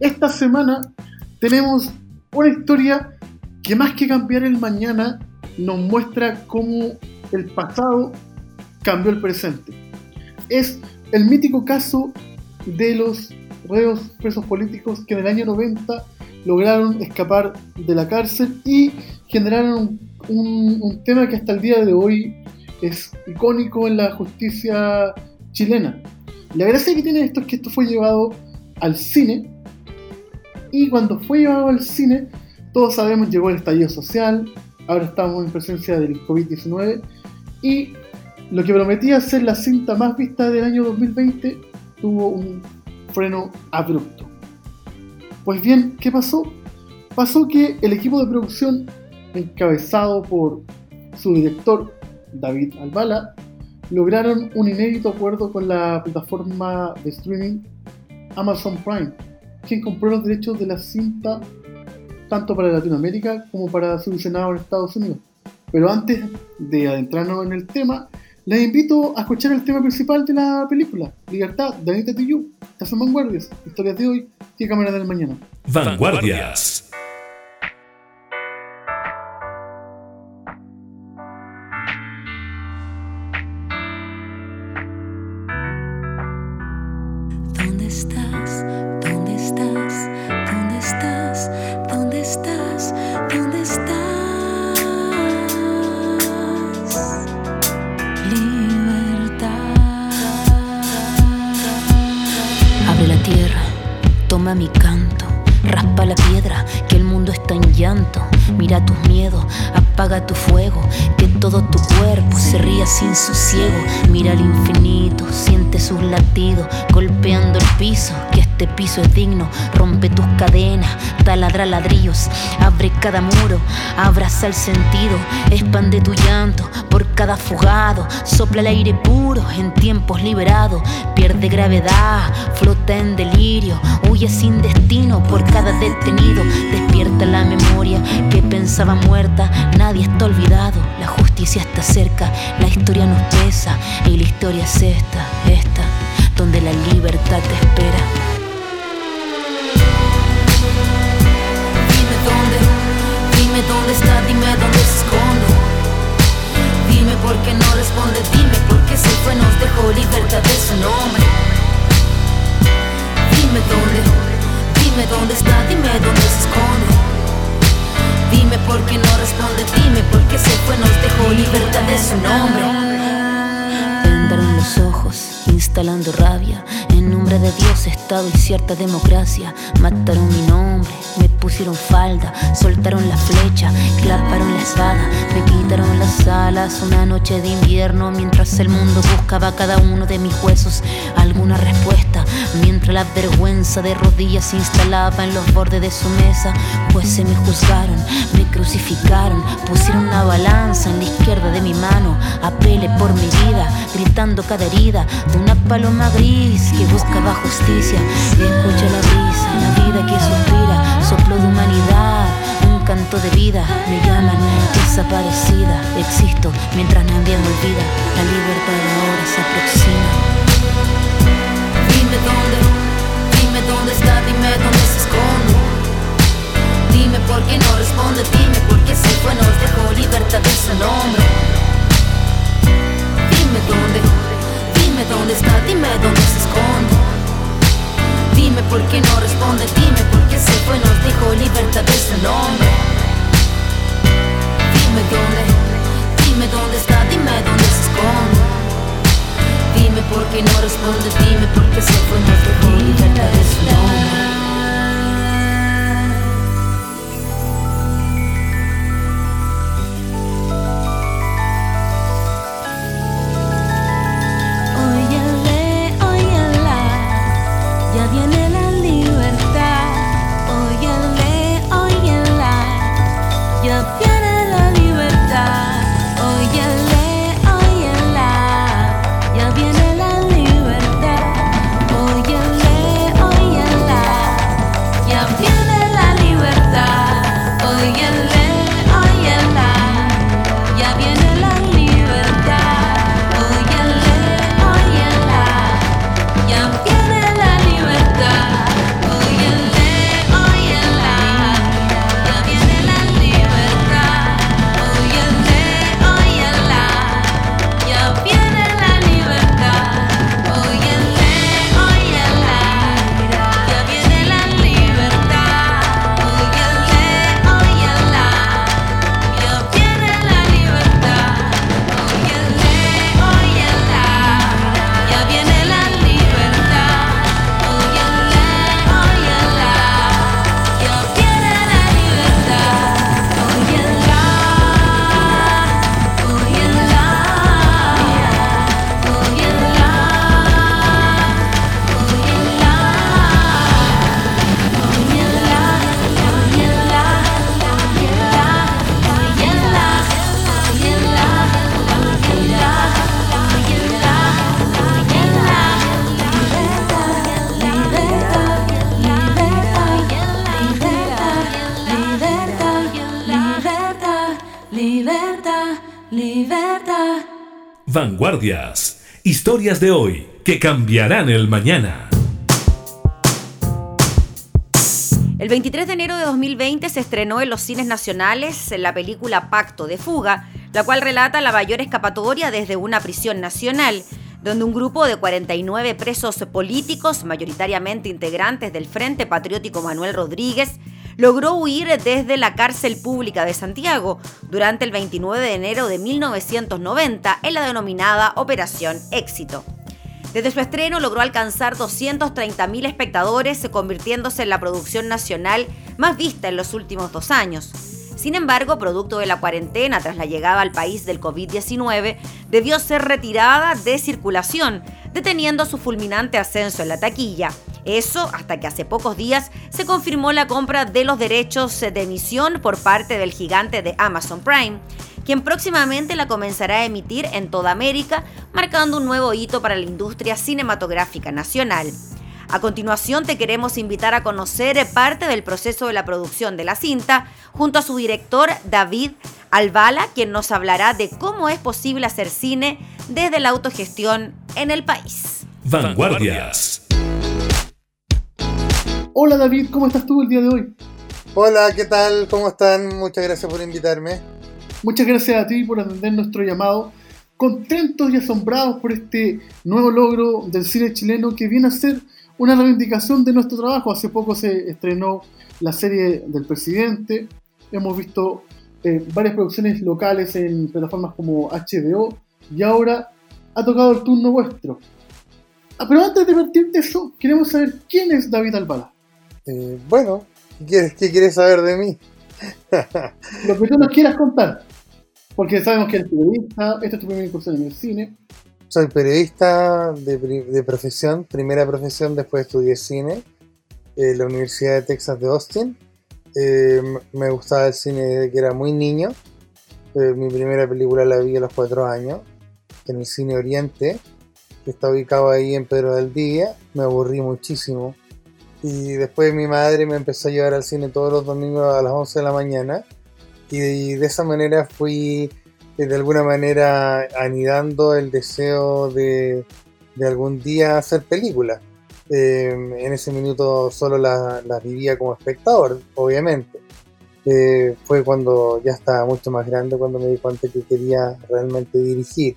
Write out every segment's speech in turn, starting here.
Esta semana tenemos una historia que más que cambiar el mañana nos muestra cómo el pasado cambió el presente. Es el mítico caso de los reos presos políticos que en el año 90 lograron escapar de la cárcel y generaron un, un, tema que hasta el día de hoy es icónico en la justicia chilena. La gracia que tiene esto es que esto fue llevado al cine y cuando fue llevado al cine, todos sabemos, llegó el estallido social, ahora estamos en presencia del COVID-19 y lo que prometía ser la cinta más vista del año 2020 tuvo un freno abrupto. Pues bien, ¿qué pasó? Pasó que el equipo de producción, encabezado por su director David Albala, lograron un inédito acuerdo con la plataforma de streaming Amazon Prime, quien compró los derechos de la cinta tanto para Latinoamérica como para su visionado en Estados Unidos. Pero antes de adentrarnos en el tema, les invito a escuchar el tema principal de la película, Libertad, de Anita Tijoux. Estas son Vanguardias, historias de hoy y cámaras del mañana. Vanguardias. Apaga tu fuego, que todo tu cuerpo se ría sin sosiego. Mira al infinito, siente sus latidos, golpeando el piso, que este piso es digno. Rompe tus cadenas, taladra ladrillos, abre cada muro, abraza el sentido, expande tu llanto por cada fugado, sopla el aire puro en tiempos liberados, pierde gravedad, flota en delirio, huye sin destino por cada detenido, despierta la memoria que pensaba muerta, nadie está olvidado, la justicia está cerca, la historia nos pesa y la historia es esta, esta, donde la libertad te espera. Dime dónde, dime dónde está, dime dónde. Dime por qué no responde, dime por qué se fue, nos dejó libertad de su nombre. Dime dónde, dime dónde está, dime dónde se esconde. Dime por qué no responde, dime por qué se fue, nos dejó libertad de su nombre. Vendaron los ojos, instalando rabia. En nombre de Dios, Estado y cierta democracia. Mataron mi nombre, me pusieron falda, soltaron la flecha, claparon la espada, me quitaron las alas. Una noche de invierno, mientras el mundo buscaba cada uno de mis huesos alguna respuesta. Mientras la vergüenza de rodillas se instalaba en los bordes de su mesa, pues se me juzgaron, me crucificaron, pusieron una balanza en la izquierda de mi mano, apele por mi vida, gritando cada herida de una paloma gris que buscaba justicia. Escucha la brisa, la vida que suspira, soplo de humanidad, un canto de vida. Me llaman desaparecida, existo mientras nadie me olvida. La libertad ahora se aproxima. Dime dónde, dime dónde está, dime dónde se esconde. Dime por qué no responde, dime por qué se fue, nos dejó libertad de su nombre. Dime dónde, dime dónde está, dime dónde se esconde. Dime por qué no responde, dime por qué se fue, nos dejó libertad de su nombre. Dime dónde, dime dónde está, dime dónde se esconde. Dime por qué no responde, dime por qué se fue, su nombre. Vanguardias. Historias de hoy que cambiarán el mañana. El 23 de enero de 2020 se estrenó en los cines nacionales la película Pacto de Fuga, la cual relata la mayor escapatoria desde una prisión nacional, donde un grupo de 49 presos políticos, mayoritariamente integrantes del Frente Patriótico Manuel Rodríguez, logró huir desde la cárcel pública de Santiago durante el 29 de enero de 1990 en la denominada Operación Éxito. Desde su estreno logró alcanzar 230.000 espectadores, convirtiéndose en la producción nacional más vista en los últimos dos años. Sin embargo, producto de la cuarentena tras la llegada al país del COVID-19, debió ser retirada de circulación, deteniendo su fulminante ascenso en la taquilla. Eso hasta que hace pocos días se confirmó la compra de los derechos de emisión por parte del gigante de Amazon Prime, quien próximamente la comenzará a emitir en toda América, marcando un nuevo hito para la industria cinematográfica nacional. A continuación te queremos invitar a conocer parte del proceso de la producción de la cinta junto a su director David Albala, quien nos hablará de cómo es posible hacer cine desde la autogestión en el país. Vanguardias. Hola David, ¿cómo estás tú el día de hoy? Hola, ¿qué tal? ¿Cómo están? Muchas gracias por invitarme. Muchas gracias a ti por atender nuestro llamado. Contentos y asombrados por este nuevo logro del cine chileno que viene a ser una reivindicación de nuestro trabajo. Hace poco se estrenó la serie del presidente. Hemos visto eh, varias producciones locales en plataformas como HBO y ahora ha tocado el turno vuestro. Ah, pero antes de partir de eso, queremos saber quién es David Albala. Eh, bueno, ¿qué quieres, ¿qué quieres saber de mí? Lo que tú nos quieras contar. Porque sabemos que eres periodista, esta es tu primera incursión en el cine. Soy periodista de, profesión, primera profesión, después estudié cine en la Universidad de Texas de Austin. Eh, me gustaba el cine desde que era muy niño. Eh, mi primera película la vi a los cuatro años, en el Cine Oriente, que está ubicado ahí en Pedro del Día. Me aburrí muchísimo. Y después mi madre me empezó a llevar al cine todos los domingos a las 11 de la mañana. Y de esa manera fui de alguna manera anidando el deseo de, algún día hacer películas. Em, en ese minuto solo las la vivía como espectador, obviamente. Eh, fue cuando ya estaba mucho más grande, cuando me di cuenta que quería realmente dirigir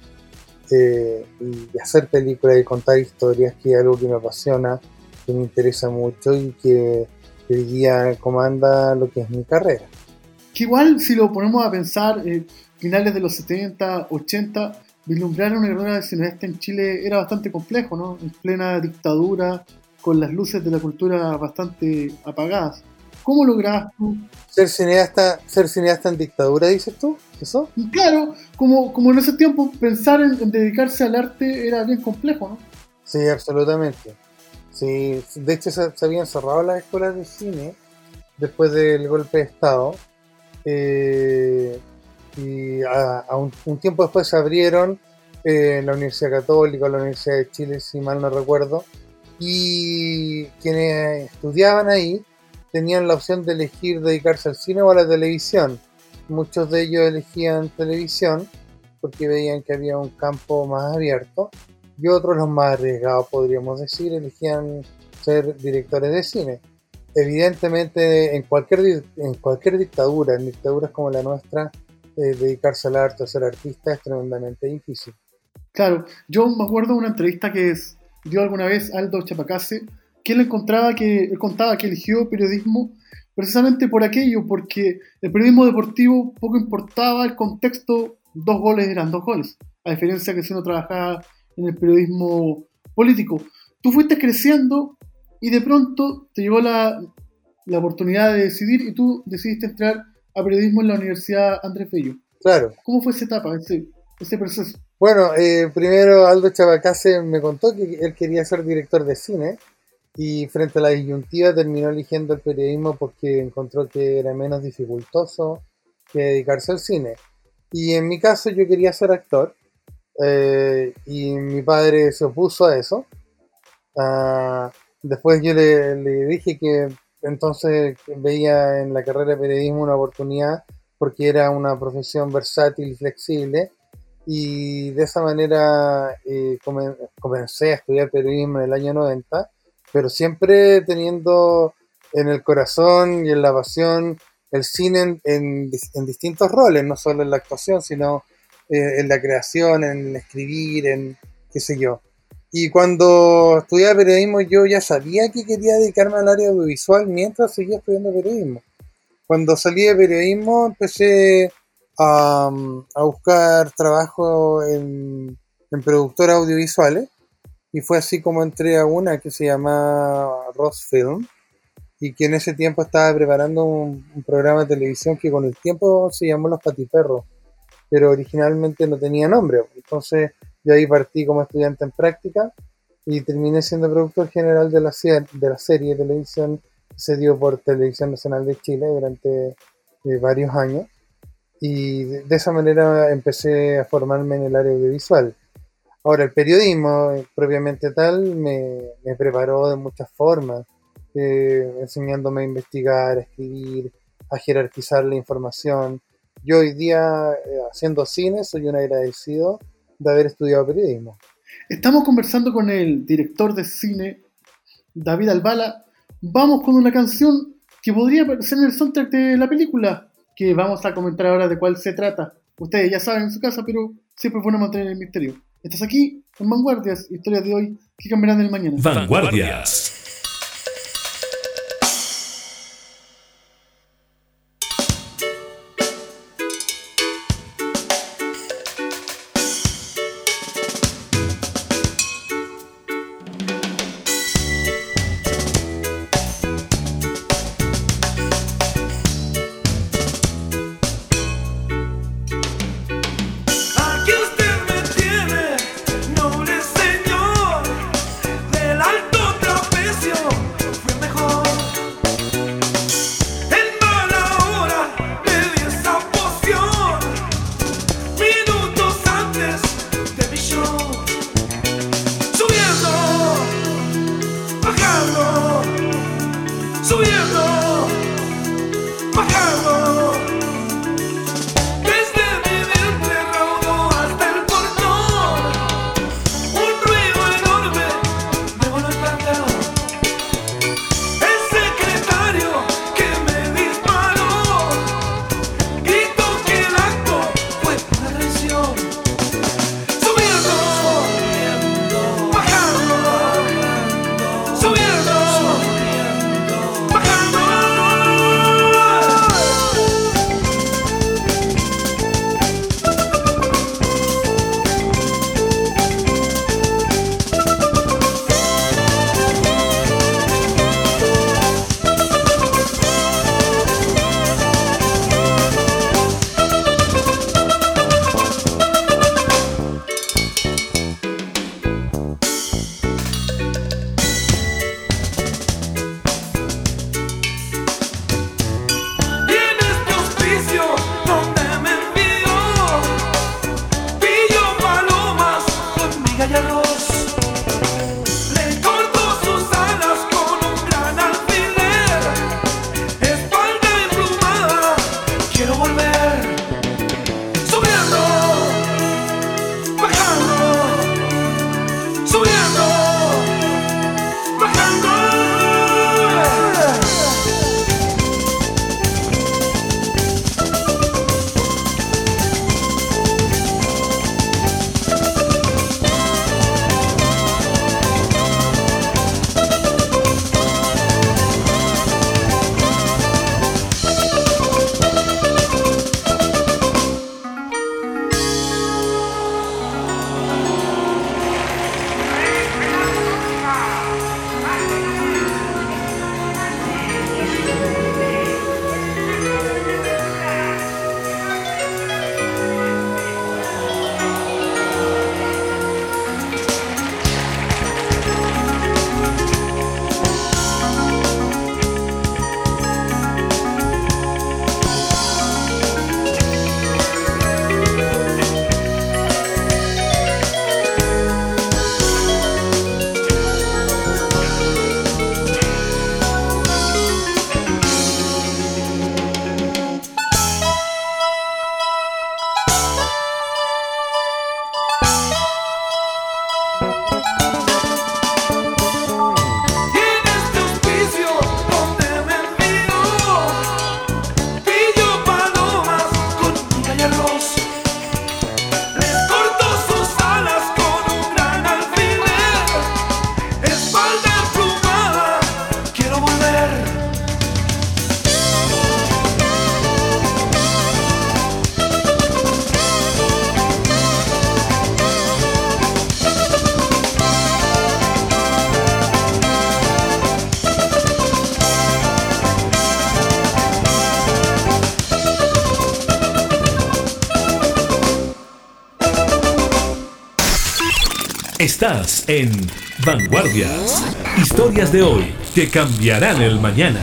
eh, y hacer películas y contar historias, que es algo que me apasiona, que me interesa mucho y que hoy día comanda lo que es mi carrera. Que igual si lo ponemos a pensar, eh, finales de los 70, 80, vislumbrar una carrera de cineasta en Chile era bastante complejo, ¿no? En plena dictadura, con las luces de la cultura bastante apagadas. ¿Cómo lograbas tú? Ser cineasta, ser cineasta en dictadura, dices tú, ¿eso? claro, como, como en ese tiempo pensar en, dedicarse al arte era bien complejo, ¿no? Sí, absolutamente. Sí, de hecho se, se habían cerrado las escuelas de cine después del golpe de Estado. Eh, y a, un, tiempo después se abrieron eh, la Universidad Católica, la Universidad de Chile, si mal no recuerdo, y quienes estudiaban ahí tenían la opción de elegir dedicarse al cine o a la televisión. Muchos de ellos elegían televisión porque veían que había un campo más abierto y otros, los más arriesgados, podríamos decir, elegían ser directores de cine. Evidentemente, en cualquier, en cualquier dictadura, en dictaduras como la nuestra, eh, dedicarse al arte, a ser artista, es tremendamente difícil. Claro, yo me acuerdo de una entrevista que dio alguna vez Aldo Chapacase, que él encontraba que él contaba que eligió periodismo precisamente por aquello, porque el periodismo deportivo poco importaba el contexto, dos goles eran dos goles, a diferencia que si uno trabajaba en el periodismo político. Tú fuiste creciendo y de pronto te llegó la, la oportunidad de decidir y tú decidiste entrar a periodismo en la Universidad Andrés Bello. Claro. ¿Cómo fue esa etapa, ese, ese proceso? Bueno, eh, primero Aldo Chabacase me contó que él quería ser director de cine y frente a la disyuntiva terminó eligiendo el periodismo porque encontró que era menos dificultoso que dedicarse al cine. Y en mi caso yo quería ser actor eh, y mi padre se opuso a eso. Ah, después yo le, le, dije que entonces veía en la carrera de periodismo una oportunidad porque era una profesión versátil y flexible y de esa manera eh, comen- comencé a estudiar periodismo en el año 90, pero siempre teniendo en el corazón y en la pasión el cine en, en distintos roles, no solo en la actuación, sino eh, en la creación, en escribir, en qué sé yo. Y cuando estudiaba periodismo yo ya sabía que quería dedicarme al área audiovisual mientras seguía estudiando periodismo. Cuando salí de periodismo empecé a, a buscar trabajo en, en productoras audiovisuales y fue así como entré a una que se llama Ross Film y que en ese tiempo estaba preparando un, un programa de televisión que con el tiempo se llamó Los Patiperros, pero originalmente no tenía nombre. Entonces yo ahí partí como estudiante en práctica y terminé siendo productor general de la, de la serie de televisión que se dio por Televisión Nacional de Chile durante eh, varios años. Y de, esa manera empecé a formarme en el área audiovisual. Ahora, el periodismo eh, propiamente tal me, preparó de muchas formas, eh, enseñándome a investigar, a escribir, a jerarquizar la información. Yo hoy día, haciendo cine, soy un agradecido de haber estudiado periodismo. Estamos conversando con el director de cine, David Albala. Vamos con una canción que podría aparecer en el soundtrack de la película, que vamos a comentar ahora de cuál se trata. Ustedes ya saben en su casa, pero siempre es bueno mantener el misterio. Estás aquí en Vanguardias, historias de hoy que cambiarán el mañana. Vanguardias. Estás en Vanguardias. Historias de hoy que cambiarán el mañana.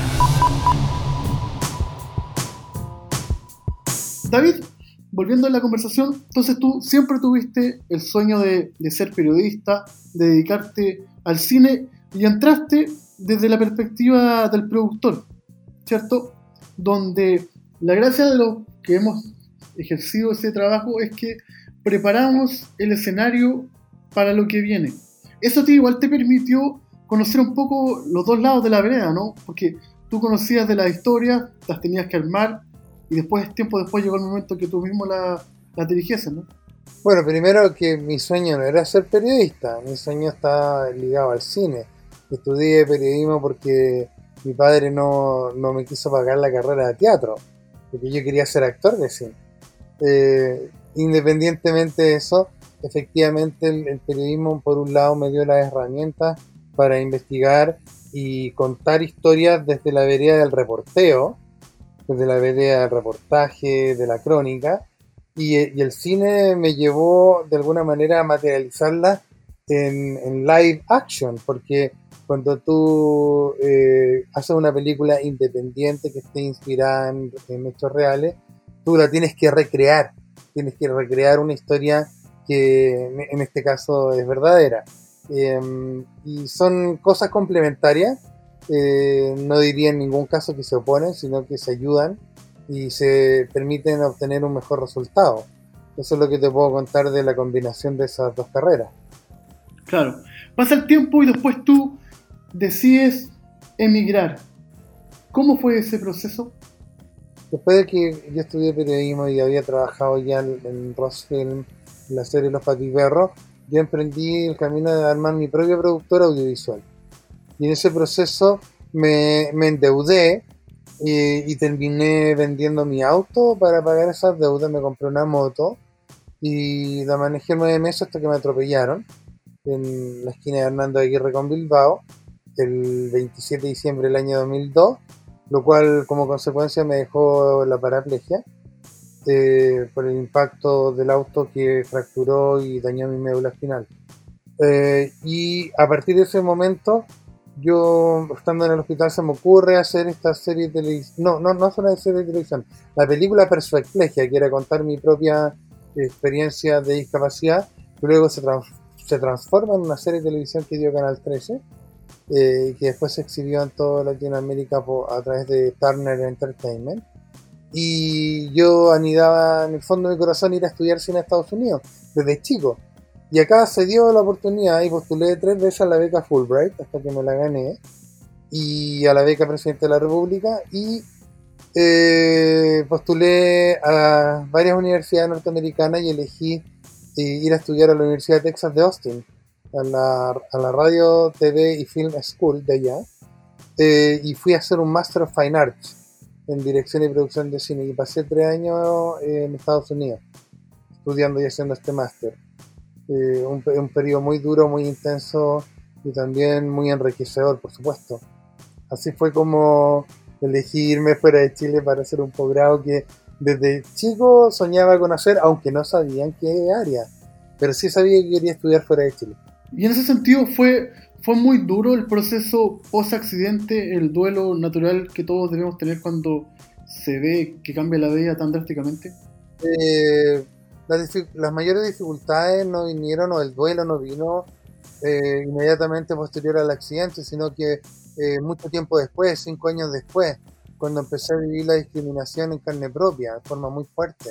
David, volviendo a la conversación, entonces tú siempre tuviste el sueño de, ser periodista, de dedicarte al cine y entraste desde la perspectiva del productor, ¿cierto? Donde la gracia de lo que hemos ejercido ese trabajo es que preparamos el escenario para lo que viene. Eso te, igual te permitió conocer un poco los dos lados de la vereda, ¿no? Porque tú conocías de la historia, las tenías que armar y después, tiempo después, llegó el momento que tú mismo la, la dirigieses, ¿no? Bueno, primero que mi sueño no era ser periodista, mi sueño está ligado al cine. Estudié periodismo porque mi padre no, no me quiso pagar la carrera de teatro, porque yo quería ser actor de cine. Eh, independientemente de eso, efectivamente el, periodismo por un lado me dio las herramientas para investigar y contar historias desde la vereda del reporteo, desde la vereda del reportaje, de la crónica, y, el cine me llevó de alguna manera a materializarla en, en live action, porque cuando tú eh, haces una película independiente que esté inspirada en, en hechos reales, tú la tienes que recrear, tienes que recrear una historia que en- este caso es verdadera. Eh, y son cosas complementarias, eh, no diría en ningún caso que se oponen, sino que se ayudan y se permiten obtener un mejor resultado. Eso es lo que te puedo contar de la combinación de esas dos carreras. Claro. Pasa el tiempo y después tú decides emigrar. ¿Cómo fue ese proceso? Después de que yo estudié periodismo y había trabajado ya en, Rosfilm, la serie Los Patiperros, yo emprendí el camino de armar mi propia productora audiovisual. Y en ese proceso me, endeudé y, y terminé vendiendo mi auto para pagar esas deudas. Me compré una moto y la manejé nueve meses hasta que me atropellaron en la esquina de Hernando Aguirre con Bilbao el 27 de diciembre del año 2002 lo cual como consecuencia me dejó la paraplegia eh, por el impacto del auto que fracturó y dañó mi médula espinal. Eh, y a partir de ese momento, yo estando en el hospital se me ocurre hacer esta serie de televisión, no, no, no es una serie de televisión, la película Persueclegia, que era contar mi propia experiencia de discapacidad, que luego se, se transforma en una serie de televisión que dio Canal 13 eh, que después se exhibió en toda Latinoamérica po- a través de Turner Entertainment. Y yo anidaba en el fondo de mi corazón ir a estudiar cine a Estados Unidos desde chico. Y acá se dio la oportunidad y postulé tres veces a la beca Fulbright hasta que me la gané. Y a la beca Presidente de la República. Y eh, postulé a varias universidades norteamericanas y elegí eh, ir a estudiar a la Universidad de Texas de Austin a la, a la Radio, TV y Film School de allá eh, y fui a hacer un Master of Fine Arts en dirección y producción de cine y pasé tres años en Estados Unidos estudiando y haciendo este máster. Eh, un, un periodo muy duro, muy intenso y también muy enriquecedor, por supuesto. Así fue como elegí irme fuera de Chile para hacer un posgrado que desde chico soñaba con hacer, aunque no sabía en qué área, pero sí sabía que quería estudiar fuera de Chile. Y en ese sentido fue, fue muy duro el proceso post-accidente, el duelo natural que todos debemos tener cuando se ve que cambia la vida tan drásticamente. Eh, las mayores dificultades no vinieron o el duelo no vino eh, inmediatamente posterior al accidente, sino que eh, mucho tiempo después, cinco años después, cuando empecé a vivir la discriminación en carne propia, de forma muy fuerte,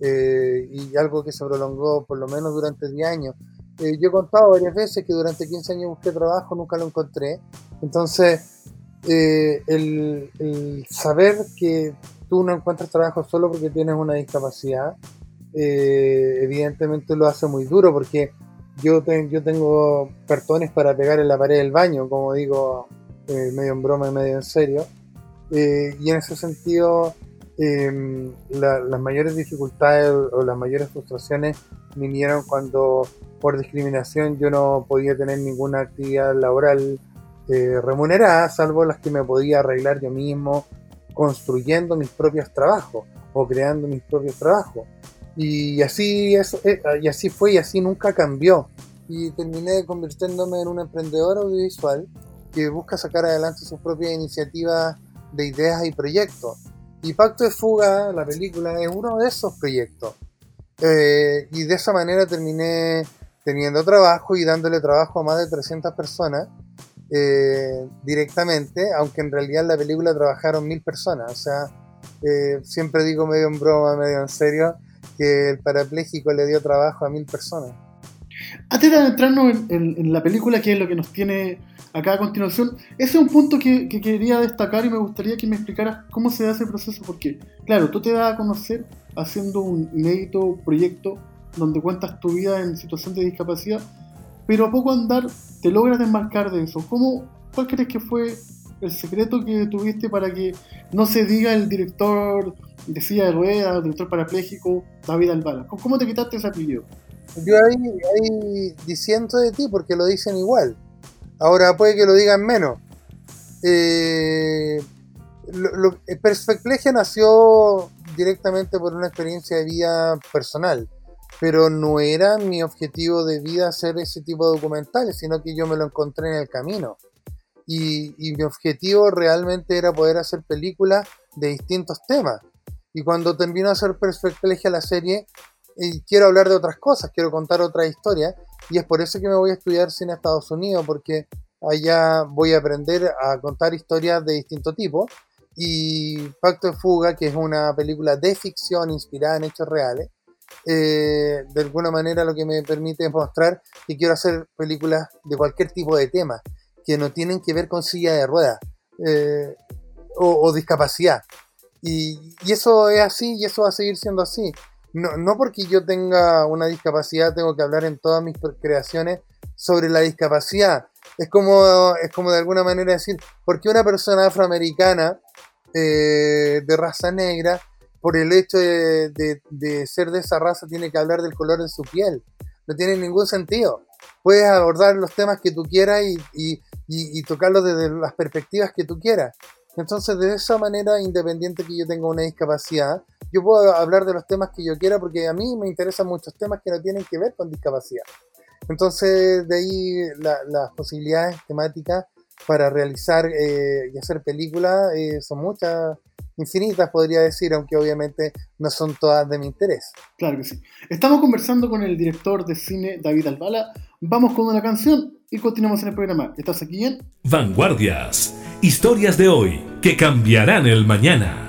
eh, y algo que se prolongó por lo menos durante 10 años. Eh, yo he contado varias veces que durante 15 años busqué trabajo, nunca lo encontré. Entonces, eh, el, saber que tú no encuentras trabajo solo porque tienes una discapacidad, eh, evidentemente lo hace muy duro porque yo, te- yo tengo cartones para pegar en la pared del baño, como digo, medio en broma y medio en serio. Y en ese sentido, eh, la- las mayores dificultades o las mayores frustraciones vinieron cuando por discriminación yo no podía tener ninguna actividad laboral eh, remunerada, salvo las que me podía arreglar yo mismo construyendo mis propios trabajos o creando mis propios trabajos. Y así, es, eh, y así fue y así nunca cambió. y terminé convirtiéndome en un emprendedor audiovisual que busca sacar adelante sus propias iniciativas de ideas y proyectos. Y Pacto de Fuga, la película, es uno de esos proyectos. Eh, y de esa manera terminé teniendo trabajo y dándole trabajo a más de 300 personas eh, directamente, aunque en realidad en la película trabajaron mil personas. O sea, eh, siempre digo medio en broma, medio en serio, que el parapléjico le dio trabajo a mil personas. Antes de adentrarnos en, en- la película, que es lo que nos tiene acá a continuación, ese es un punto que, que quería destacar y me gustaría que me explicaras cómo se da ese proceso, porque, claro, tú te das a conocer haciendo un inédito proyecto donde cuentas tu vida en situación de discapacidad, pero a poco andar te logras desmarcar de eso. ¿Cómo, ¿Cuál crees que fue el secreto que tuviste para que no se diga el director de silla de ruedas, el director parapléjico, David Albala? ¿Cómo- ¿Cómo te quitaste ese apellido? Yo ahí, ahí diciendo de ti porque lo dicen igual. Ahora puede que lo digan menos. Eh, lo, nació directamente por una experiencia de vida personal, pero no era mi objetivo de vida hacer ese tipo de documentales, sino que yo me lo encontré en el camino. Y, y mi objetivo realmente era poder hacer películas de distintos temas. Y cuando terminó de hacer Perspectlegia la serie, y quiero hablar de otras cosas, quiero contar otra historia y es por eso que me voy a estudiar cine a Estados Unidos porque allá voy a aprender a contar historias de distinto tipo y Pacto de Fuga, que es una película de ficción inspirada en hechos reales, eh, de alguna manera lo que me permite es mostrar que quiero hacer películas de cualquier tipo de tema que no tienen que ver con silla de ruedas eh, o, discapacidad. Y, y eso es así y eso va a seguir siendo así. No, no porque yo tenga una discapacidad tengo que hablar en todas mis creaciones sobre la discapacidad. Es como, es como de alguna manera decir, ¿por qué una persona afroamericana eh, de raza negra, por el hecho de, de- de ser de esa raza, tiene que hablar del color de su piel? No tiene ningún sentido. Puedes abordar los temas que tú quieras y, y, y- y tocarlos desde las perspectivas que tú quieras. Entonces, de esa manera, independiente que yo tenga una discapacidad, yo puedo hablar de los temas que yo quiera porque a mí me interesan muchos temas que no tienen que ver con discapacidad. Entonces, de ahí la- las posibilidades temáticas para realizar eh, y hacer películas eh, son muchas, infinitas podría decir, aunque obviamente no son todas de mi interés. Claro que sí. Estamos conversando con el director de cine David Albala. Vamos con una canción y continuamos en el programa. ¿Estás aquí en? Vanguardias. Historias de hoy que cambiarán el mañana.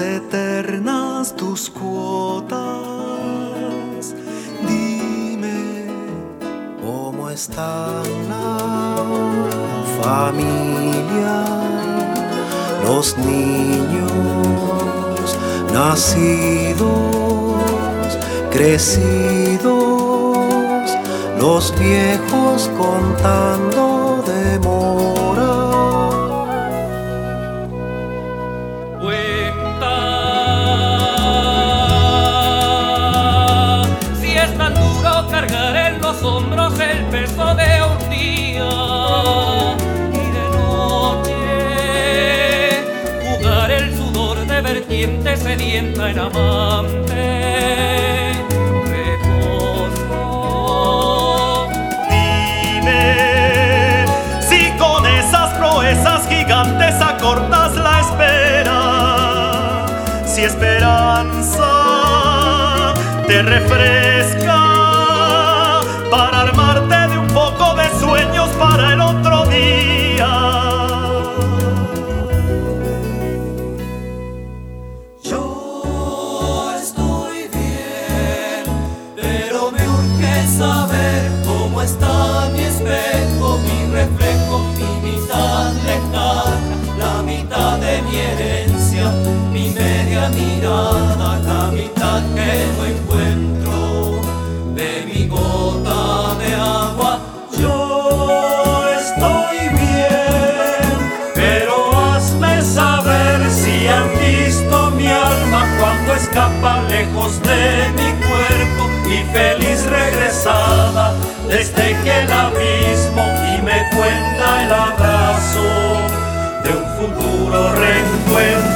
Eternas, tus cuotas? Dime cómo está la familia los niños nacidos, crecidos, los viejos contando vertiente sedienta en amante reposo. Dime si con esas proezas gigantes acortas la espera, si esperanza te refresca media mirada, la mitad que no encuentro de mi gota de agua. Yo estoy bien, pero hazme saber si han visto mi alma cuando escapa lejos de mi cuerpo y feliz regresar. que el abismo y me cuenta el abrazo de un futuro reencuentro.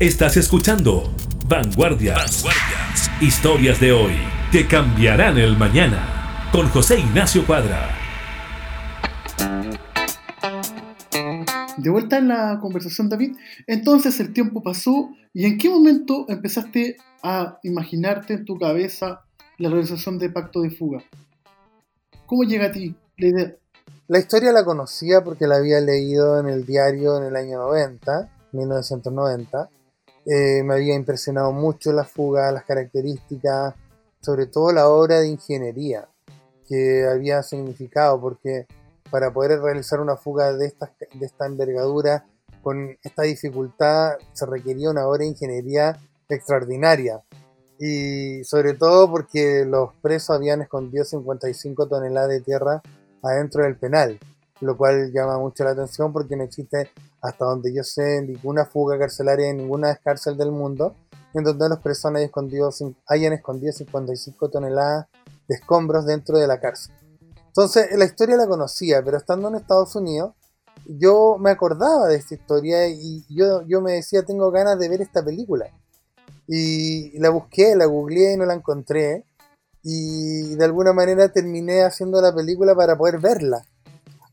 Estás escuchando Vanguardias. Historias de hoy que cambiarán el mañana. Con José Ignacio Cuadra. De vuelta en la conversación, David. Entonces el tiempo pasó y ¿en qué momento empezaste a imaginarte en tu cabeza la realización de Pacto de Fuga? ¿Cómo llega a ti la idea? La historia la conocía porque la había leído en el diario en el año 90, 1990. Eh, me había impresionado mucho la fuga, las características, sobre todo la obra de ingeniería que había significado, porque para poder realizar una fuga de esta, de esta envergadura, con esta dificultad, se requería una obra de ingeniería extraordinaria. Y sobre todo porque los presos habían escondido 55 toneladas de tierra adentro del penal, lo cual llama mucho la atención porque no existe, hasta donde yo sé, ninguna fuga carcelaria en ninguna cárcel del mundo en donde los presos hayan escondido, hayan escondido 55 toneladas de escombros dentro de la cárcel. Entonces, la historia la conocía, pero estando en Estados Unidos, yo me acordaba de esta historia y yo, yo me decía, tengo ganas de ver esta película. Y la busqué, la googleé y no la encontré. Y de alguna manera terminé haciendo la película para poder verla.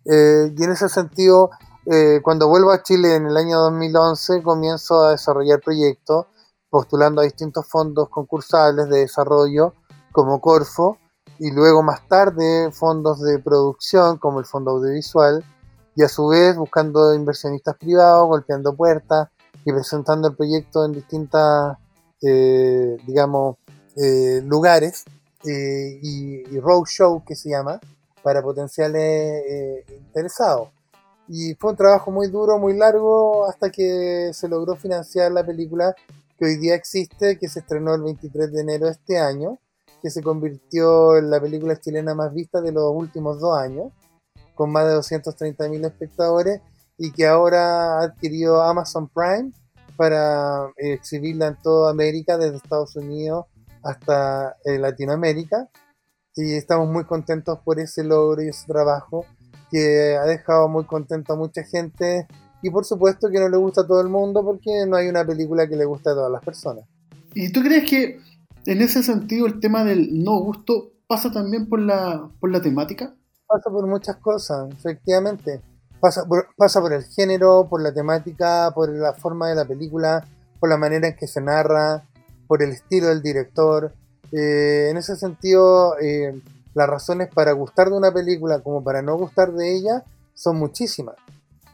Eh, y en ese sentido, eh, cuando vuelvo a Chile en el año 2011, comienzo a desarrollar proyectos, postulando a distintos fondos concursables de desarrollo, como Corfo, y luego más tarde fondos de producción, como el Fondo Audiovisual, y a su vez buscando inversionistas privados, golpeando puertas y presentando el proyecto en distintas, eh, digamos, eh, lugares, eh, y, y roadshow que se llama, para potenciales eh, interesados. Y fue un trabajo muy duro, muy largo, hasta que se logró financiar la película que hoy día existe, que se estrenó el 23 de enero de este año, que se convirtió en la película chilena más vista de los últimos dos años, con más de 230.000 espectadores, y que ahora ha adquirido Amazon Prime para eh, exhibirla en toda América, desde Estados Unidos hasta eh, Latinoamérica. Y estamos muy contentos por ese logro y ese trabajo que ha dejado muy contento a mucha gente y por supuesto que no le gusta a todo el mundo porque no hay una película que le guste a todas las personas. ¿Y tú crees que en ese sentido el tema del no gusto pasa también por la, por la temática? Pasa por muchas cosas, efectivamente. Pasa por, pasa por el género, por la temática, por la forma de la película, por la manera en que se narra, por el estilo del director. Eh, en ese sentido, eh, las razones para gustar de una película como para no gustar de ella son muchísimas.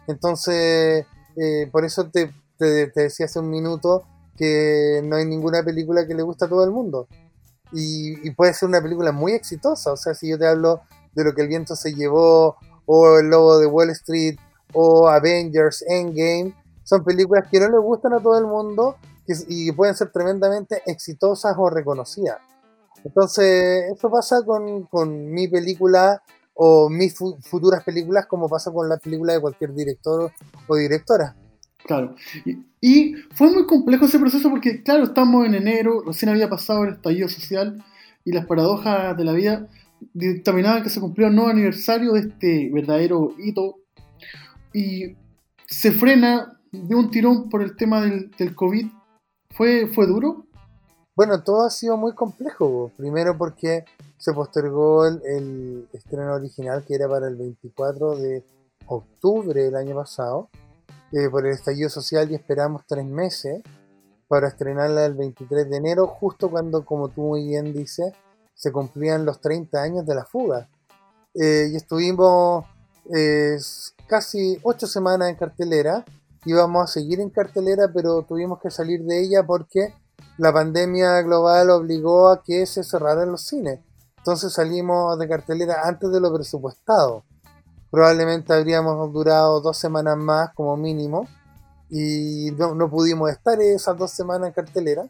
Entonces, eh, por eso te, te- decía hace un minuto que no hay ninguna película que le guste a todo el mundo. Y, y puede ser una película muy exitosa. O sea, si yo te hablo de lo que el viento se llevó, o El Lobo de Wall Street, o Avengers Endgame, son películas que no le gustan a todo el mundo y pueden ser tremendamente exitosas o reconocidas. Entonces, eso pasa con, con mi película o mis fu- futuras películas, como pasa con la película de cualquier director o directora. Claro. Y, fue muy complejo ese proceso porque, claro, estamos en enero, recién había pasado el estallido social y las paradojas de la vida dictaminaban que se cumplió un nuevo aniversario de este verdadero hito y se frena de un tirón por el tema del, del COVID. ¿Fue, ¿Fue duro? Bueno, todo ha sido muy complejo. Primero porque se postergó el, el estreno original, que era para el 24 de octubre del año pasado, eh, por el estallido social y esperamos tres meses para estrenarla el 23 de enero, justo cuando, como tú muy bien dices, se cumplían los 30 años de la fuga. Eh, y estuvimos eh, casi ocho semanas en cartelera, íbamos a seguir en cartelera, pero tuvimos que salir de ella porque la pandemia global obligó a que se cerraran los cines. Entonces salimos de cartelera antes de lo presupuestado. Probablemente habríamos durado dos semanas más como mínimo y no, pudimos estar esas dos semanas en cartelera.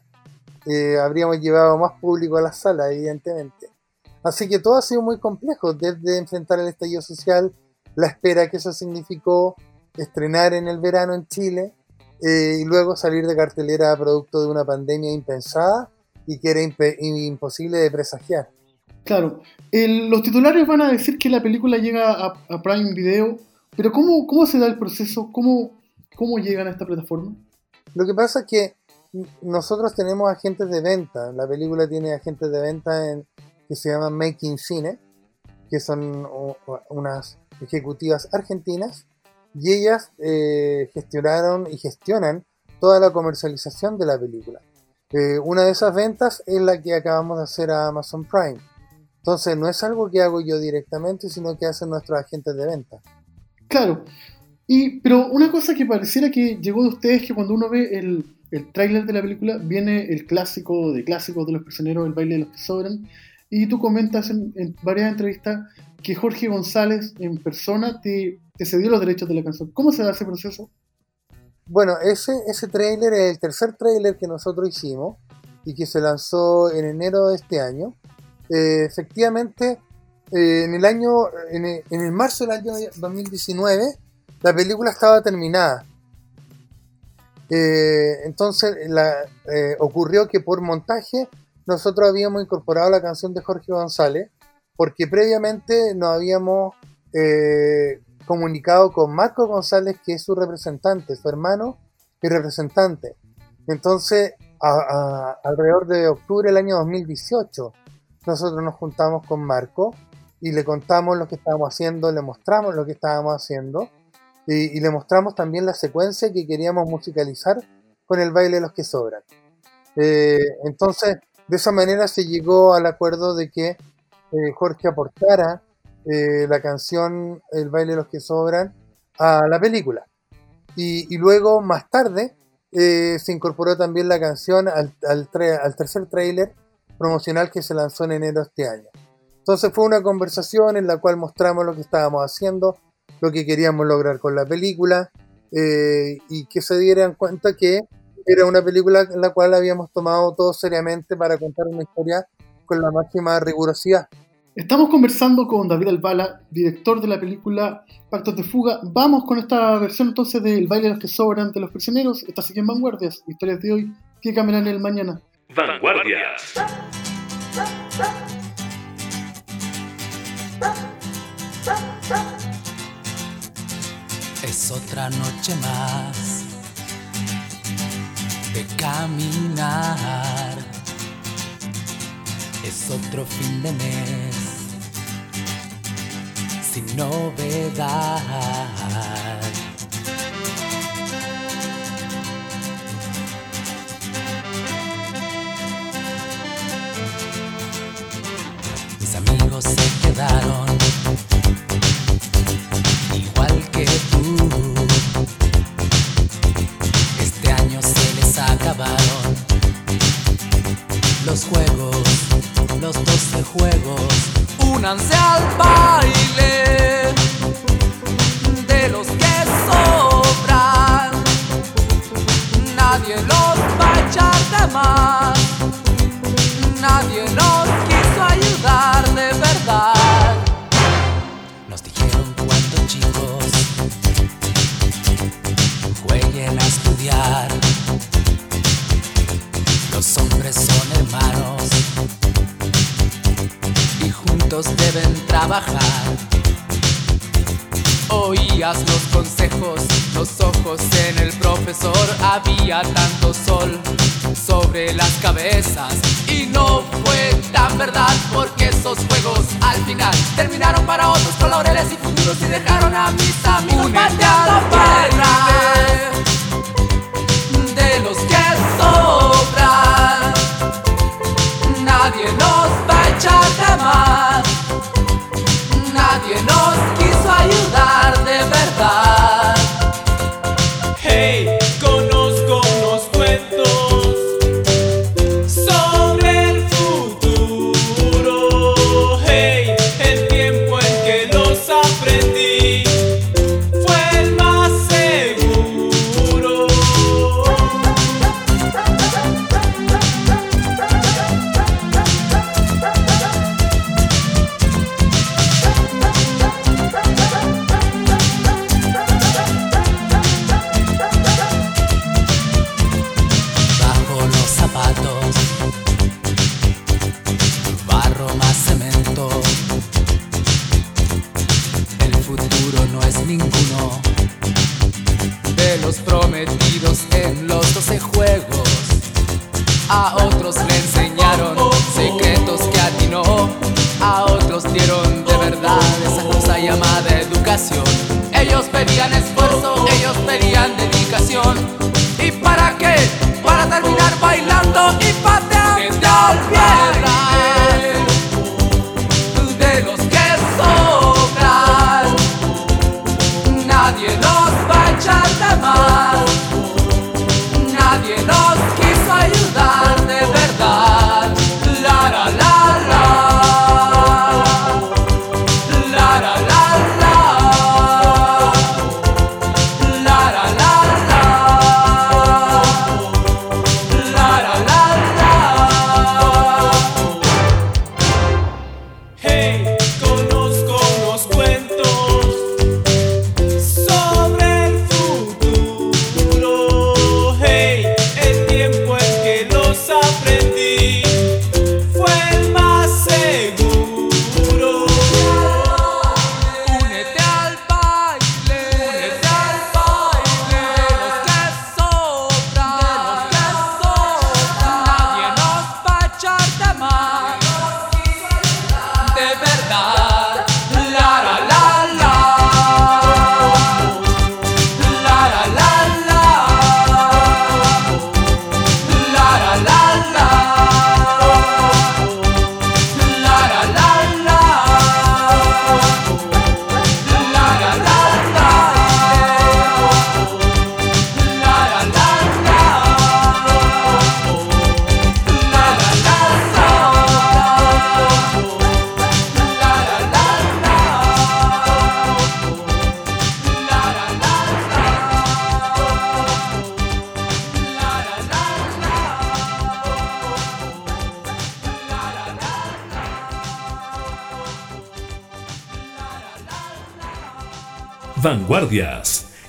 Eh, habríamos llevado más público a la sala, evidentemente. Así que todo ha sido muy complejo, desde enfrentar el estallido social, la espera que eso significó, estrenar en el verano en Chile, eh, y luego salir de cartelera producto de una pandemia impensada y que era imposible de presagiar. Claro. El- los titulares van a decir que la película llega a, a Prime Video, pero ¿cómo, ¿cómo se da el proceso? ¿Cómo, ¿Cómo llegan a esta plataforma? Lo que pasa es que nosotros tenemos agentes de venta. La película tiene agentes de venta en, que se llaman Making Cine, que son o- o- unas ejecutivas argentinas, y ellas eh, gestionaron y gestionan toda la comercialización de la película. Eh, una de esas ventas es la que acabamos de hacer a Amazon Prime. Entonces no es algo que hago yo directamente, sino que hacen nuestros agentes de venta. Claro. Y, pero una cosa que pareciera que llegó de ustedes es que cuando uno ve el, el tráiler de la película, viene el clásico de clásicos de los prisioneros, el baile de los que sobran, y tú comentas en, en varias entrevistas que Jorge González en persona te, cedió los derechos de la canción. ¿Cómo se da ese proceso? Bueno, ese, ese tráiler es el tercer tráiler que nosotros hicimos y que se lanzó en enero de este año. Eh, efectivamente, eh, en el año, en en el marzo del año 2019, la película estaba terminada. Eh, entonces eh, ocurrió que por montaje nosotros habíamos incorporado la canción de Jorge González porque previamente nos habíamos eh, comunicado con Marco González que es su representante, su hermano y representante. Entonces, a- a- alrededor de octubre del año 2018, nosotros nos juntamos con Marco y le contamos lo que estábamos haciendo, le mostramos lo que estábamos haciendo y, y le mostramos también la secuencia que queríamos musicalizar con el baile de los que sobran. Eh, entonces, de esa manera se llegó al acuerdo de que eh, Jorge aportara eh, la canción El baile de los que sobran a la película. Y, luego, más tarde, eh, se incorporó también la canción al, al, al tercer tráiler promocional que se lanzó en enero de este año. Entonces fue una conversación en la cual mostramos lo que estábamos haciendo, lo que queríamos lograr con la película y que se dieran cuenta que era una película en la cual habíamos tomado todo seriamente para contar una historia con la máxima rigurosidad. Estamos conversando con David Albala, director de la película Pactos de Fuga. Vamos con esta versión entonces del baile de los que sobran de los prisioneros. Esta sigue en Vanguardias, historias de hoy que cambiarán el mañana. Vanguardias. Es otra noche más de caminar. Es otro fin de mes sin novedad. Mis amigos se quedaron igual que tú. Este año se les acabaron los juegos, los 12 juegos únanse al bar.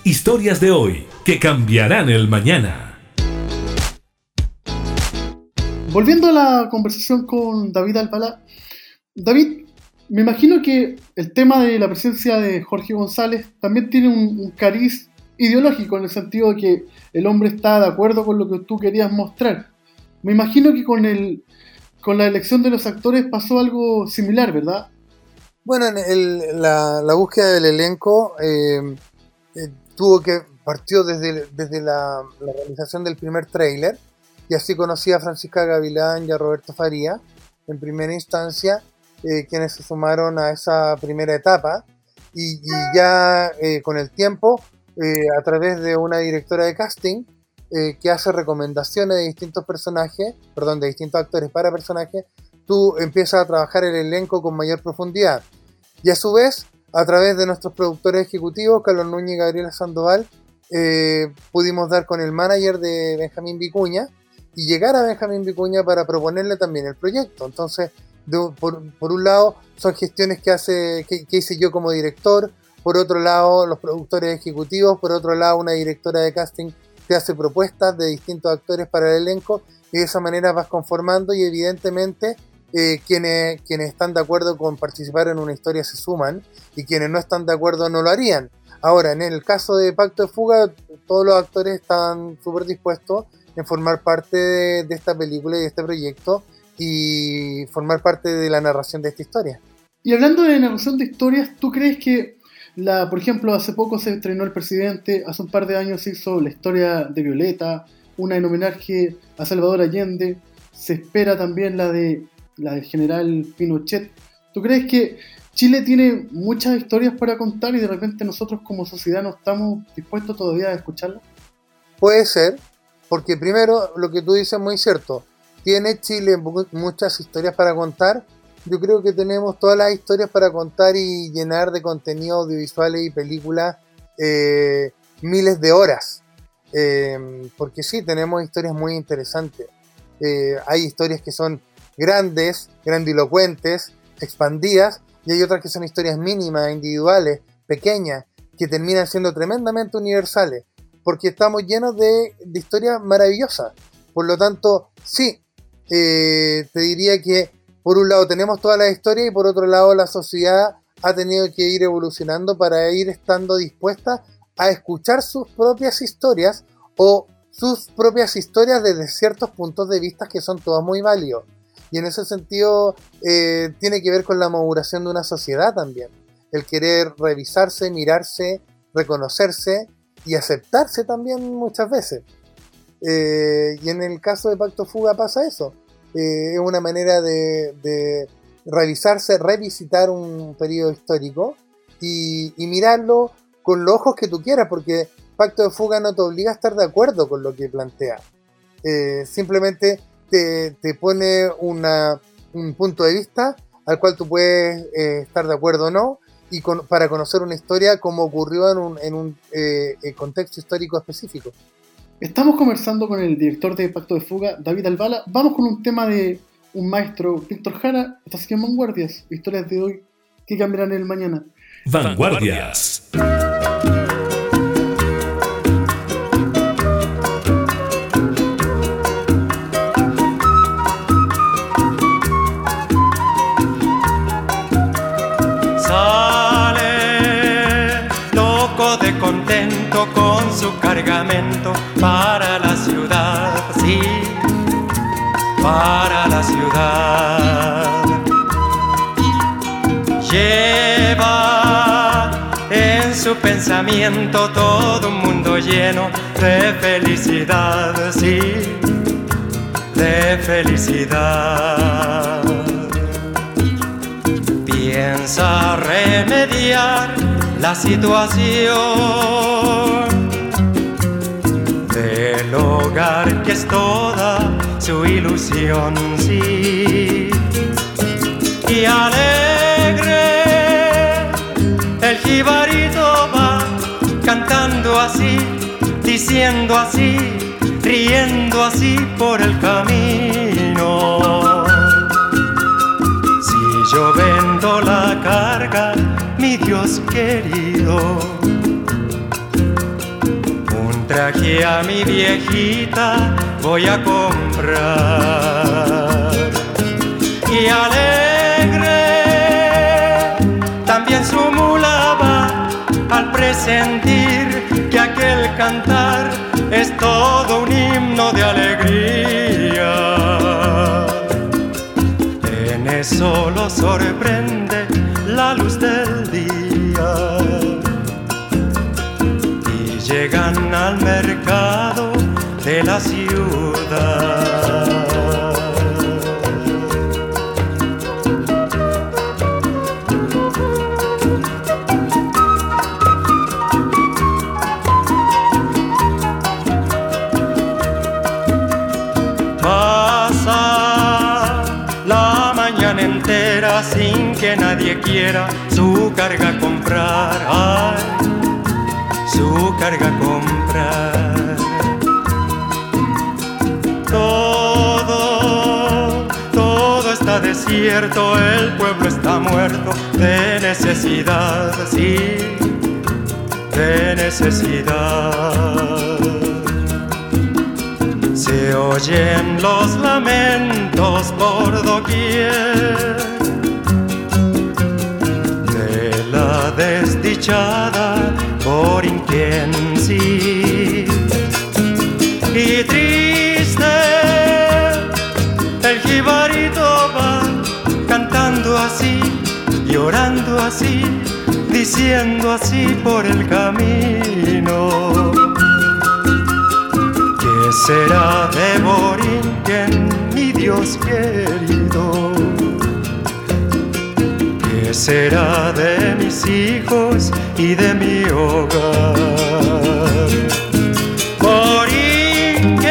Historias de hoy que cambiarán el mañana. Volviendo a la conversación con David Albalá, David, me imagino que el tema de la presencia de Jorge González también tiene un, un cariz ideológico en el sentido de que el hombre está de acuerdo con lo que tú querías mostrar. Me imagino que con el con la elección de los actores pasó algo similar, ¿verdad? Bueno, en el- la, búsqueda del elenco eh, eh, tuvo que partió desde, desde la, realización del primer tráiler y así conocí a Francisca Gavilán y a Roberto Faría en primera instancia, eh, quienes se sumaron a esa primera etapa y, y ya con el tiempo, a través de una directora de casting que hace recomendaciones de distintos personajes, perdón, de distintos actores para personajes, tú empiezas a trabajar el elenco con mayor profundidad. Y a su vez, a través de nuestros productores ejecutivos, Carlos Núñez y Gabriela Sandoval, eh, pudimos dar con el manager de Benjamín Vicuña y llegar a Benjamín Vicuña para proponerle también el proyecto. Entonces, de- por, un lado, son gestiones que, que, hice yo como director, por otro lado, los productores ejecutivos, por otro lado, una directora de casting que hace propuestas de distintos actores para el elenco y de esa manera vas conformando y evidentemente eh, quienes, quienes están de acuerdo con participar en una historia se suman y quienes no están de acuerdo no lo harían. Ahora, en el caso de Pacto de Fuga, todos los actores están súper dispuestos en formar parte de, esta película y de este proyecto y formar parte de la narración de esta historia. Y hablando de narración de historias, ¿tú crees que, la, por ejemplo, hace poco se estrenó El Presidente, hace un par de años se hizo la historia de Violeta, una en homenaje a Salvador Allende, se espera también la de la del general Pinochet. ¿Tú crees que Chile tiene muchas historias para contar y de repente nosotros como sociedad no estamos dispuestos todavía a escucharlas? Puede ser, porque primero lo que tú dices es muy cierto. Tiene Chile mu- muchas historias para contar. Yo creo que tenemos todas las historias para contar y llenar de contenido audiovisuales y películas eh, miles de horas. Eh, porque sí, tenemos historias muy interesantes. Eh, hay historias que son grandes, grandilocuentes, expandidas, y hay otras que son historias mínimas, individuales, pequeñas, que terminan siendo tremendamente universales porque estamos llenos de, historias maravillosas. Por lo tanto, sí, eh, te diría que por un lado tenemos todas las historias y por otro lado la sociedad ha tenido que ir evolucionando para ir estando dispuesta a escuchar sus propias historias o sus propias historias desde ciertos puntos de vista que son todos muy válidos. Y en ese sentido eh, tiene que ver con la maduración de una sociedad también. El querer revisarse, mirarse, reconocerse y aceptarse también muchas veces. Eh, y en el caso de Pacto Fuga pasa eso. Eh, es una manera de, revisarse, revisitar un periodo histórico y, mirarlo con los ojos que tú quieras, porque Pacto de Fuga no te obliga a estar de acuerdo con lo que plantea. Simplemente te, te pone una, un punto de vista al cual tú puedes eh, estar de acuerdo o no, y con- para conocer una historia como ocurrió en un, en un eh, eh, contexto histórico específico. Estamos conversando con el director de Pacto de Fuga, David Albala. Vamos con un tema de un maestro, Víctor Jara. Estás aquí en Vanguardias, historias de hoy que cambiarán el mañana. Vanguardias. Para la ciudad, sí, para la ciudad. Lleva en su pensamiento todo un mundo lleno de felicidad, sí, de felicidad piensa remediar la situación del hogar que es toda su ilusión, sí. Y alegre el jibarito va cantando así, diciendo así, riendo así por el camino. Si yo vendo la carga, mi Dios querido. Traje a mi viejita voy a comprar. Y alegre también su mula va al presentir que aquel cantar es todo un himno de alegría. En eso lo sorprende llegan al mercado de la ciudad. Pasa la mañana entera sin que nadie quiera su carga comprar. Ay, su carga comprar. Todo, todo está desierto, el pueblo está muerto de necesidad, sí, de necesidad. Se oyen los lamentos por doquier de la desdichada por sí y triste el jibarito va cantando así, llorando así, diciendo así por el camino. ¿Qué será de Borinquen, mi Dios querido? ¿Qué será de mis hijos y de mi hogar? Borinquen,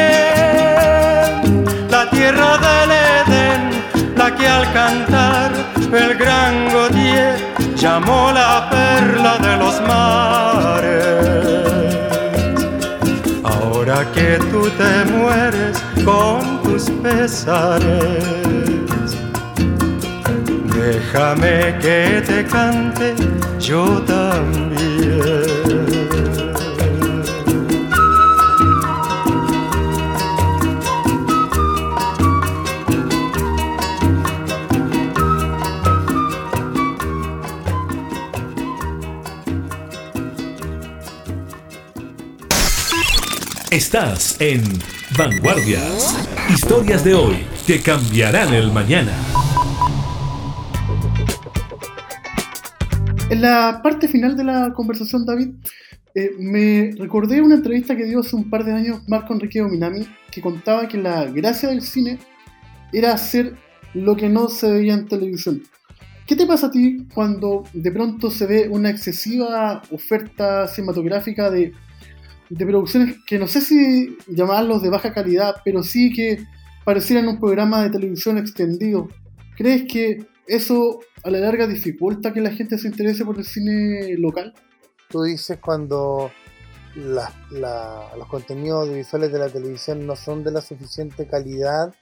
la tierra del Edén, la que al cantar el gran Godier llamó la perla de los mares. Ahora que tú te mueres con tus pesares, déjame que te cante yo también. Estás en Vanguardias. Historias de hoy que cambiarán el mañana. La parte final de la conversación, David, eh, me recordé una entrevista que dio hace un par de años Marco Enrique Minami, que contaba que la gracia del cine era hacer lo que no se veía en televisión. ¿Qué te pasa a ti cuando de pronto se ve una excesiva oferta cinematográfica de, de producciones que no sé si llamarlos de baja calidad, pero sí que parecieran un programa de televisión extendido? ¿Crees que eso a la larga dificulta que la gente se interese por el cine local? Tú dices cuando la- la- los contenidos audiovisuales de la televisión no son de la suficiente calidad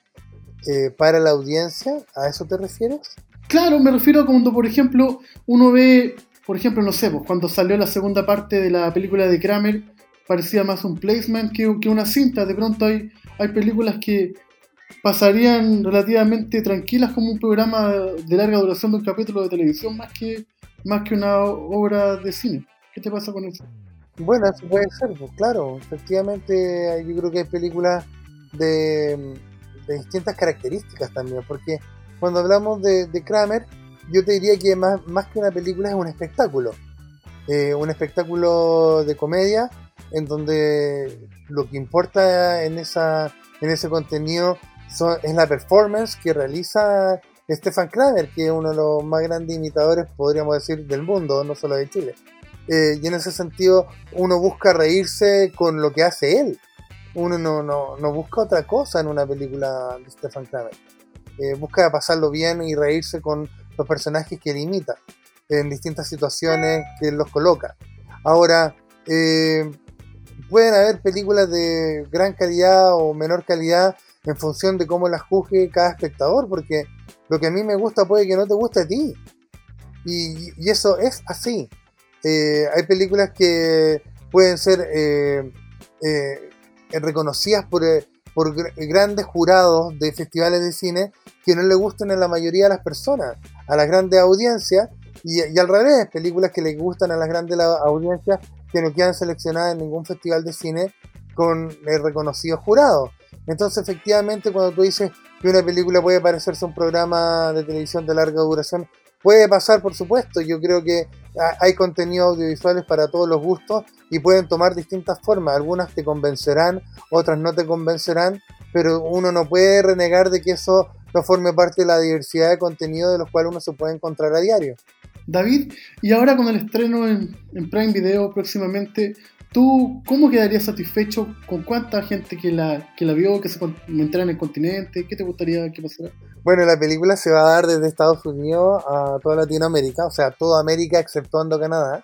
eh, para la audiencia, ¿a eso te refieres? Claro, me refiero a cuando, por ejemplo, uno ve, por ejemplo, no sé, pues, cuando salió la segunda parte de la película de Kramer, parecía más un placement que, que una cinta. De pronto hay, hay películas que pasarían relativamente tranquilas como un programa de larga duración de un capítulo de televisión más que, más que una obra de cine. ¿Qué te pasa con eso? Bueno, eso puede ser, pues claro, efectivamente yo creo que hay películas de, distintas características también, porque cuando hablamos de, de Kramer, yo te diría que más, más que una película es un espectáculo, Eh, un espectáculo de comedia en donde lo que importa en, esa, en ese contenido es la performance que realiza Stefan Kramer, que es uno de los más grandes imitadores, podríamos decir, del mundo, no solo de Chile. Eh, y en ese sentido uno busca reírse con lo que hace él. Uno no, no, no busca otra cosa en una película de Stefan Kramer. Eh, busca pasarlo bien y reírse con los personajes que él imita en distintas situaciones que él los coloca. Ahora, eh, pueden haber películas de gran calidad o menor calidad en función de cómo las juzgue cada espectador, porque lo que a mí me gusta puede que no te guste a ti. Y, y eso es así. Eh, hay películas que pueden ser eh, eh, reconocidas por, eh, por gr- grandes jurados de festivales de cine que no le gustan a la mayoría de las personas, a las grandes audiencias, y, al revés, películas que le gustan a las grandes audiencias que no quedan seleccionadas en ningún festival de cine con reconocidos jurados. Entonces, efectivamente, cuando tú dices que una película puede parecerse a un programa de televisión de larga duración, puede pasar, por supuesto. Yo creo que ha- hay contenidos audiovisuales para todos los gustos y pueden tomar distintas formas. Algunas te convencerán, otras no te convencerán, pero uno no puede renegar de que eso no forme parte de la diversidad de contenido de los cuales uno se puede encontrar a diario. David, y ahora con el estreno en, en Prime Video próximamente, ¿tú cómo quedarías satisfecho con cuánta gente que la, que la vio, que se comentara en el continente? ¿Qué te gustaría que pasara? Bueno, la película se va a dar desde Estados Unidos a toda Latinoamérica, o sea, toda América exceptuando Canadá.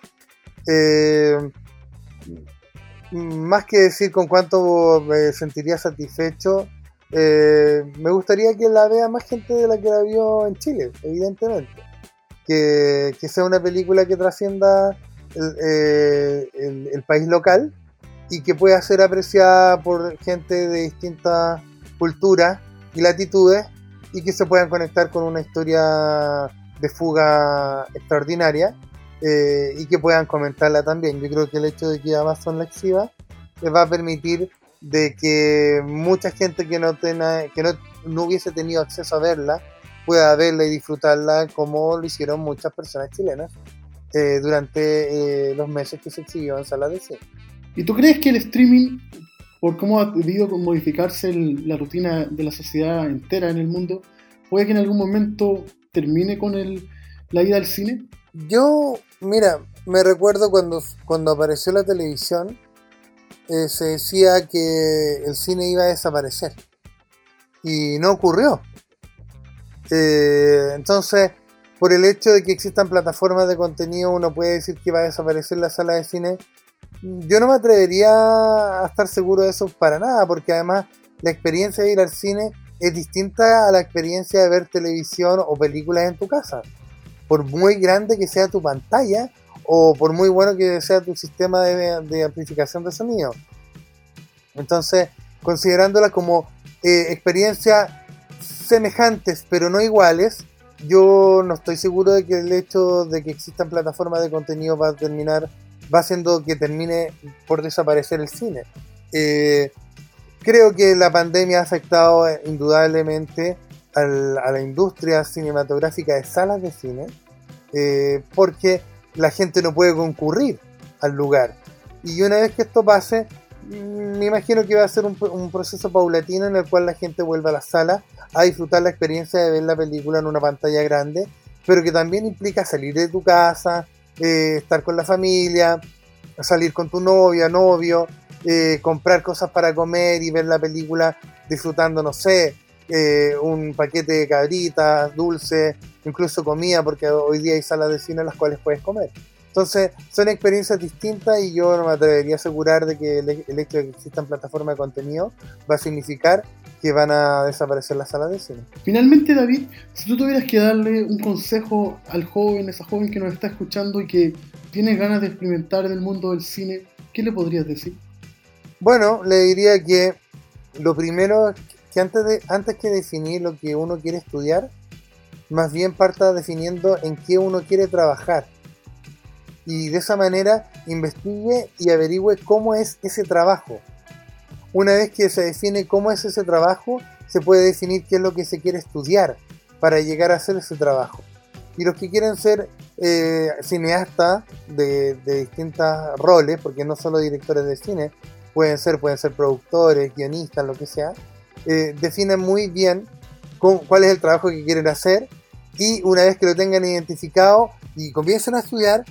Eh, más que decir con cuánto me sentiría satisfecho, eh, me gustaría que la vea más gente de la que la vio en Chile, evidentemente. Que, que sea una película que trascienda eh, el- país local y que pueda ser apreciada por gente de distintas culturas y latitudes y que se puedan conectar con una historia de fuga extraordinaria eh, y que puedan comentarla también. Yo creo que el hecho de que Amazon la exhiba les va a permitir de que mucha gente que no, tenga, que no, no hubiese tenido acceso a verla pueda verla y disfrutarla como lo hicieron muchas personas chilenas eh, durante eh, los meses que se exhibió en salas de cine. ¿Y tú crees que el streaming, por cómo ha debido modificarse el- la rutina de la sociedad entera en el mundo, puede que en algún momento termine con el, la ida al cine? Yo, mira, me recuerdo cuando, cuando apareció la televisión, eh, se decía que el cine iba a desaparecer. Y no ocurrió. Eh, entonces, por el hecho de que existan plataformas de contenido, uno puede decir que va a desaparecer la sala de cine. Yo no me atrevería a estar seguro de eso para nada, porque además la experiencia de ir al cine es distinta a la experiencia de ver televisión o películas en tu casa por muy grande que sea tu pantalla o por muy bueno que sea tu sistema de, amplificación de sonido. Entonces, considerándola como eh, experiencias semejantes pero no iguales, yo no estoy seguro de que el hecho de que existan plataformas de contenido va a terminar, va haciendo que termine por desaparecer el cine. Eh, creo que la pandemia ha afectado eh, indudablemente a la industria cinematográfica de salas de cine, eh, porque la gente no puede concurrir al lugar. Y una vez que esto pase, me imagino que va a ser un, proceso paulatino en el cual la gente vuelva a la sala a disfrutar la experiencia de ver la película en una pantalla grande, pero que también implica salir de tu casa, eh, estar con la familia, salir con tu novia, novio, eh, comprar cosas para comer y ver la película disfrutando, no sé, eh, un paquete de cabritas, dulces, incluso comida, porque hoy día hay salas de cine en las cuales puedes comer. Entonces, son experiencias distintas y yo no me atrevería a asegurar de que el, el hecho de que existan plataformas de contenido va a significar que van a desaparecer las salas de cine. Finalmente, David, si tú tuvieras que darle un consejo al joven, esa joven que nos está escuchando y que tiene ganas de experimentar en el mundo del cine, ¿qué le podrías decir? Bueno, le diría que lo primero que antes, de, antes que definir lo que uno quiere estudiar, más bien parta definiendo en qué uno quiere trabajar. Y de esa manera investigue y averigüe cómo es ese trabajo. Una vez que se define cómo es ese trabajo, se puede definir qué es lo que se quiere estudiar para llegar a hacer ese trabajo. Y los que quieren ser eh, cineastas de, de distintos roles, porque no solo directores de cine, pueden ser, pueden ser productores, guionistas, lo que sea, eh, definen muy bien con- cuál es el trabajo que quieren hacer y una vez que lo tengan identificado y comiencen a estudiar,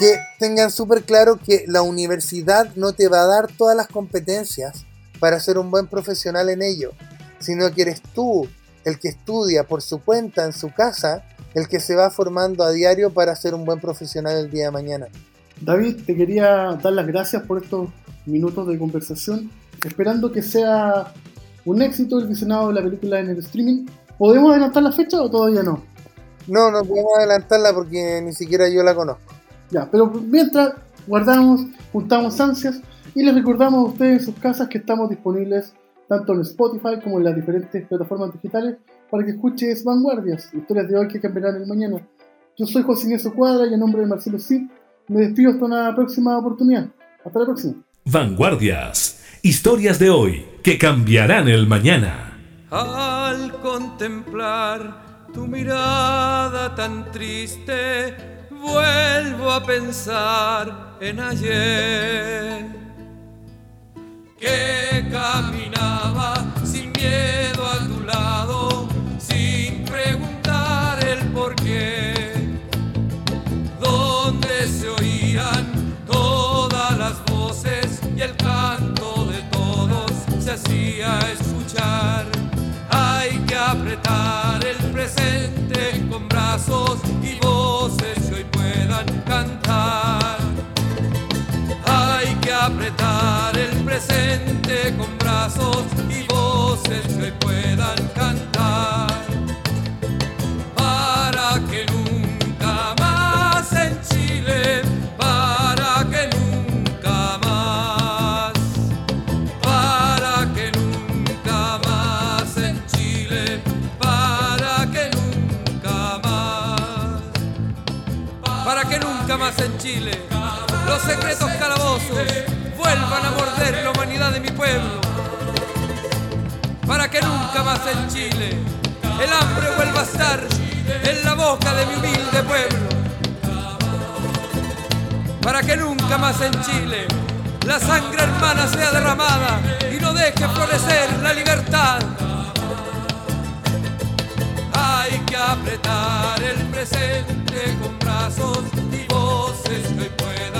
que tengan súper claro que la universidad no te va a dar todas las competencias para ser un buen profesional en ello, sino que eres tú el que estudia por su cuenta en su casa, el que se va formando a diario para ser un buen profesional el día de mañana. David, te quería dar las gracias por estos minutos de conversación, esperando que sea un éxito el visionado de la película en el streaming. ¿Podemos adelantar la fecha o todavía no? No, no podemos adelantarla porque ni siquiera yo la conozco. Ya, pero mientras guardamos, juntamos ansias y les recordamos a ustedes en sus casas que estamos disponibles tanto en Spotify como en las diferentes plataformas digitales para que escuches Vanguardias, historias de hoy que cambiarán el mañana. Yo soy José Inés Cuadra y en nombre de Marcelo Cid me despido hasta una próxima oportunidad. Hasta la próxima. Vanguardias, historias de hoy que cambiarán el mañana. Al contemplar tu mirada tan triste, vuelvo a pensar en ayer. Que caminaba sin miedo a tu lado, sin preguntar el por qué. Donde se oían todas las voces y el canto de todos se hacía escuchar. Hay que apretar el presente con brazos y voces cantar. Hay que apretar el presente con brazos y voces que puedan cantar. En Chile, los secretos calabozos vuelvan a morder la humanidad de mi pueblo, para que nunca más en Chile el hambre vuelva a estar en la boca de mi humilde pueblo. Para que nunca más en Chile la sangre hermana sea derramada y no deje florecer la libertad. Hay que apretar el presente con brazos y voces que hoy